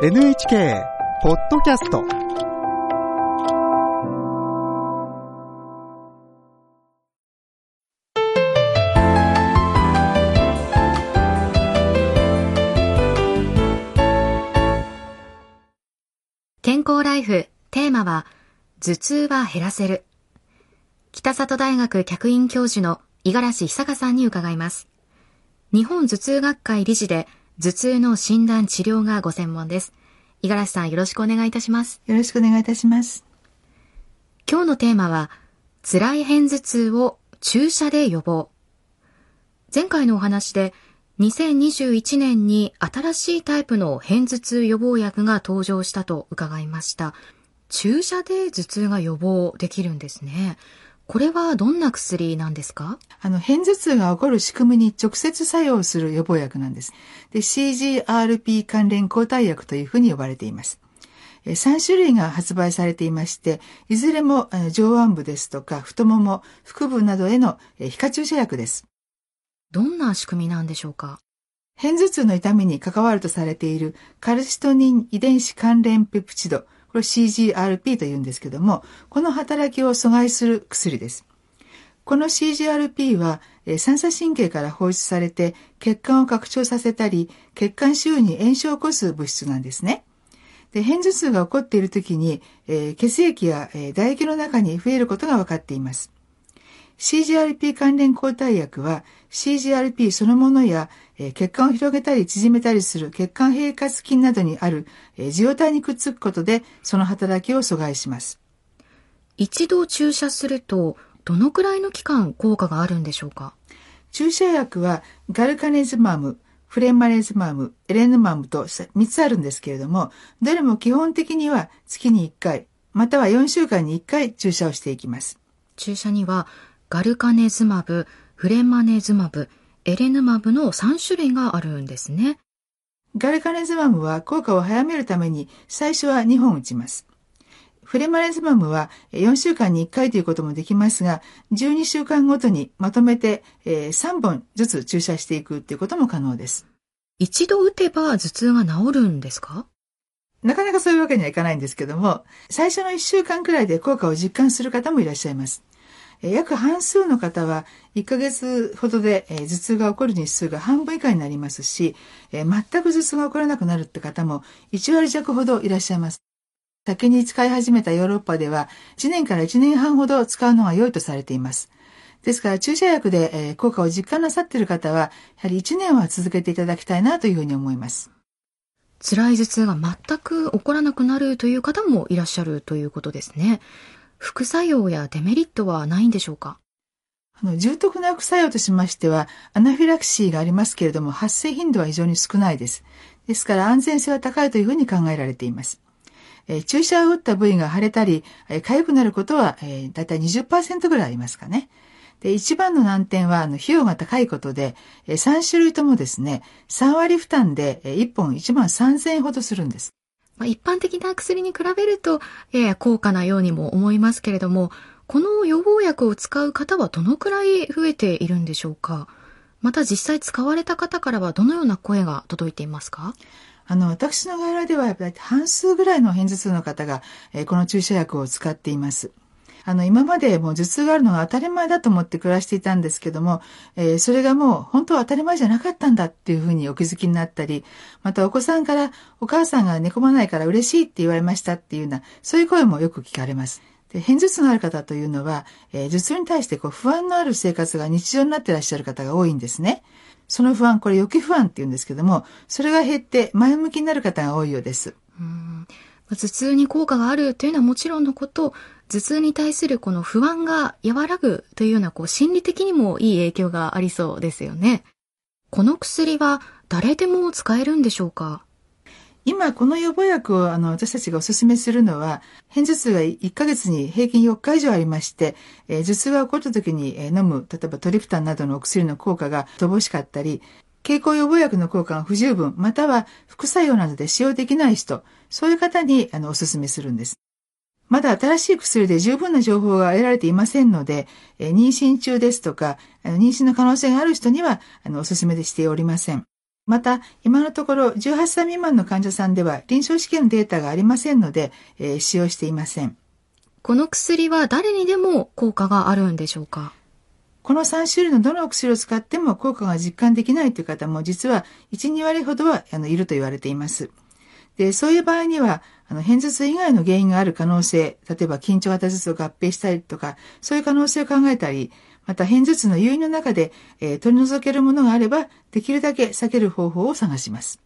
NHK ポッドキャスト健康ライフテーマは頭痛は減らせる。北里大学客員教授の五十嵐久香さんに伺います。日本頭痛学会理事で頭痛の診断治療がご専門です五十嵐さんよろしくお願いいたしますよろしくお願いいたします。今日のテーマは辛い片頭痛を注射で予防前回のお話で2021年に新しいタイプの片頭痛予防薬が登場したと伺いました。注射で頭痛が予防できるんですね。これはどんな薬なんですか？あの、片頭痛が起こる仕組みに直接作用する予防薬なんです。で、CGRP 関連抗体薬というふうに呼ばれています。え3種類が発売されていまして、いずれも上腕部ですとか太もも、腹部などへのえ皮下注射薬です。どんな仕組みなんでしょうか？片頭痛の痛みに関わるとされているカルシトニン遺伝子関連ペプチド、これ CGRP と言うんですけども、この働きを阻害する薬です。この CGRP は、三叉神経から放出されて血管を拡張させたり、血管周囲に炎症を起こす物質なんですね。で、片頭痛が起こっている時に、えー血液や、えー唾液の中に増えることが分かっています。CGRP 関連抗体薬は CGRP そのものや、えー血管を広げたり縮めたりする血管平滑筋などにある、えー受容体にくっつくことでその働きを阻害します。一度注射するとどのくらいの期間効果があるんでしょうか？注射薬はガルカネズマム、フレンマネズマム、エレヌマムと3つあるんですけれども、どれも基本的には月に1回、または4週間に1回注射をしていきます。注射にはガルカネズマブ、フレンマネズマブ、エレヌマブの3種類があるんですね。ガルカネズマムは効果を早めるために最初は2本打ちます。フレマネズマムは4週間に1回ということもできますが、12週間ごとにまとめてえー3本ずつ注射していくということも可能です。一度打てば頭痛が治るんですか？なかなかそういうわけにはいかないんですけども、最初の1週間くらいで効果を実感する方もいらっしゃいます。約半数の方は1ヶ月ほどで頭痛が起こる日数が半分以下になりますし、全く頭痛が起こらなくなるって方も1割弱ほどいらっしゃいます。先に使い始めたヨーロッパでは1年から1年半ほど使うのが良いとされています。ですから注射薬で効果を実感なさっている方は、やはり1年は続けていただきたいなというふうに思います。辛い頭痛が全く起こらなくなるという方もいらっしゃるということですね。副作用やデメリットはないんでしょうか？あの重篤な副作用としましては、アナフィラキシーがありますけれども、発生頻度は非常に少ないです。ですから安全性は高いというふうに考えられています。え注射を打った部位が腫れたり、えー痒くなることは、えー、だいたい20%ぐらいありますかね。で、一番の難点は、あの、費用が高いことで、え3種類ともですね、3割負担で、え1本1万3000円ほどするんです。まあ一般的な薬に比べると、やや高価なようにも思いますけれども、この予防薬を使う方はどのくらい増えているんでしょうか？また実際使われた方からはどのような声が届いていますか？あの、私の外来では、やっぱり半数ぐらいの偏頭痛の方が、えーこの注射薬を使っています。あの、今までもう頭痛があるのが当たり前だと思って暮らしていたんですけども、えーそれがもう本当は当たり前じゃなかったんだっていうふうにお気づきになったり、またお子さんからお母さんが寝込まないから嬉しいって言われましたっていうような、そういう声もよく聞かれます。で、片頭痛のある方というのは、えー頭痛に対してこう不安のある生活が日常になっていらっしゃる方が多いんですね。その不安、これ予期不安って言うんですけども、それが減って前向きになる方が多いようです。うん頭痛に効果があるというのはもちろんのこと、頭痛に対するこの不安が和らぐというようなこう心理的にもいい影響がありそうですよね。この薬は誰でも使えるんでしょうか？今、この予防薬をあの私たちがお勧めするのは、片頭痛が1ヶ月に平均4日以上ありまして、えー頭痛が起こった時にえー飲む、例えばトリプタンなどのお薬の効果が乏しかったり、経口予防薬の効果が不十分、または副作用などで使用できない人、そういう方にあのお勧めするんです。まだ新しい薬で十分な情報が得られていませんので、え妊娠中ですとか、あの妊娠の可能性がある人には、あの、お勧めでしておりません。また、今のところ18歳未満の患者さんでは臨床試験のデータがありませんので、えー、使用していません。この薬は誰にでも効果があるんでしょうか？この3種類のどの薬を使っても効果が実感できないという方も実は1、2割ほどはあのいると言われています。で、そういう場合には、あの、偏頭痛以外の原因がある可能性、例えば緊張型頭痛を合併したりとか、そういう可能性を考えたり、また偏頭痛の誘因の中で、えー、取り除けるものがあれば、できるだけ避ける方法を探します。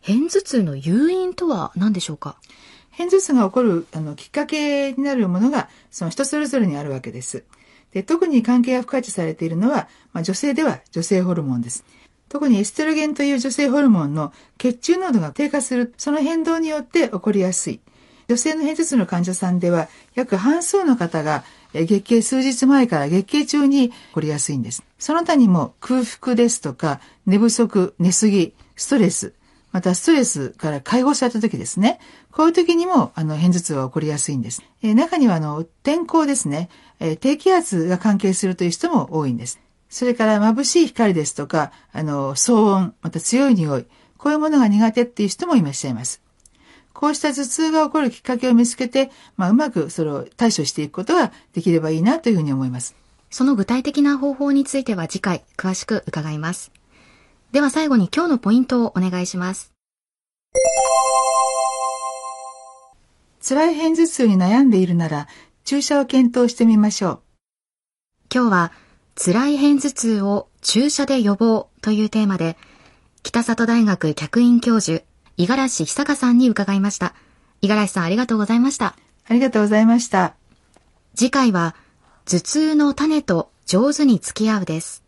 偏頭痛の誘因とは何でしょうか？偏頭痛が起こるあのきっかけになるものが、その人それぞれにあるわけです。で特に関係が不可知されているのは、まあ、女性では女性ホルモンです。特にエストロゲンという女性ホルモンの血中濃度が低下する、その変動によって起こりやすい。女性の偏頭痛の患者さんでは、約半数の方が月経数日前から月経中に起こりやすいんです。その他にも空腹ですとか、寝不足、寝すぎ、ストレス、またストレスから解放された時ですね。こういう時にも、あの、偏頭痛は起こりやすいんです。えー、中には、あの、天候ですね、えー、低気圧が関係するという人も多いんです。それから眩しい光ですとか、あの、騒音、また強い匂い、こういうものが苦手っていう人もいらっしゃいます。こうした頭痛が起こるきっかけを見つけて、まあ、うまくそれを対処していくことができればいいなというふうに思います。その具体的な方法については次回詳しく伺います。では最後に今日のポイントをお願いします。辛い片頭痛に悩んでいるなら注射を検討してみましょう。今日は辛い片頭痛を注射で予防というテーマで、北里大学客員教授、五十嵐久香さんに伺いました。五十嵐さんありがとうございました。ありがとうございました。次回は、頭痛の種と上手に付き合うです。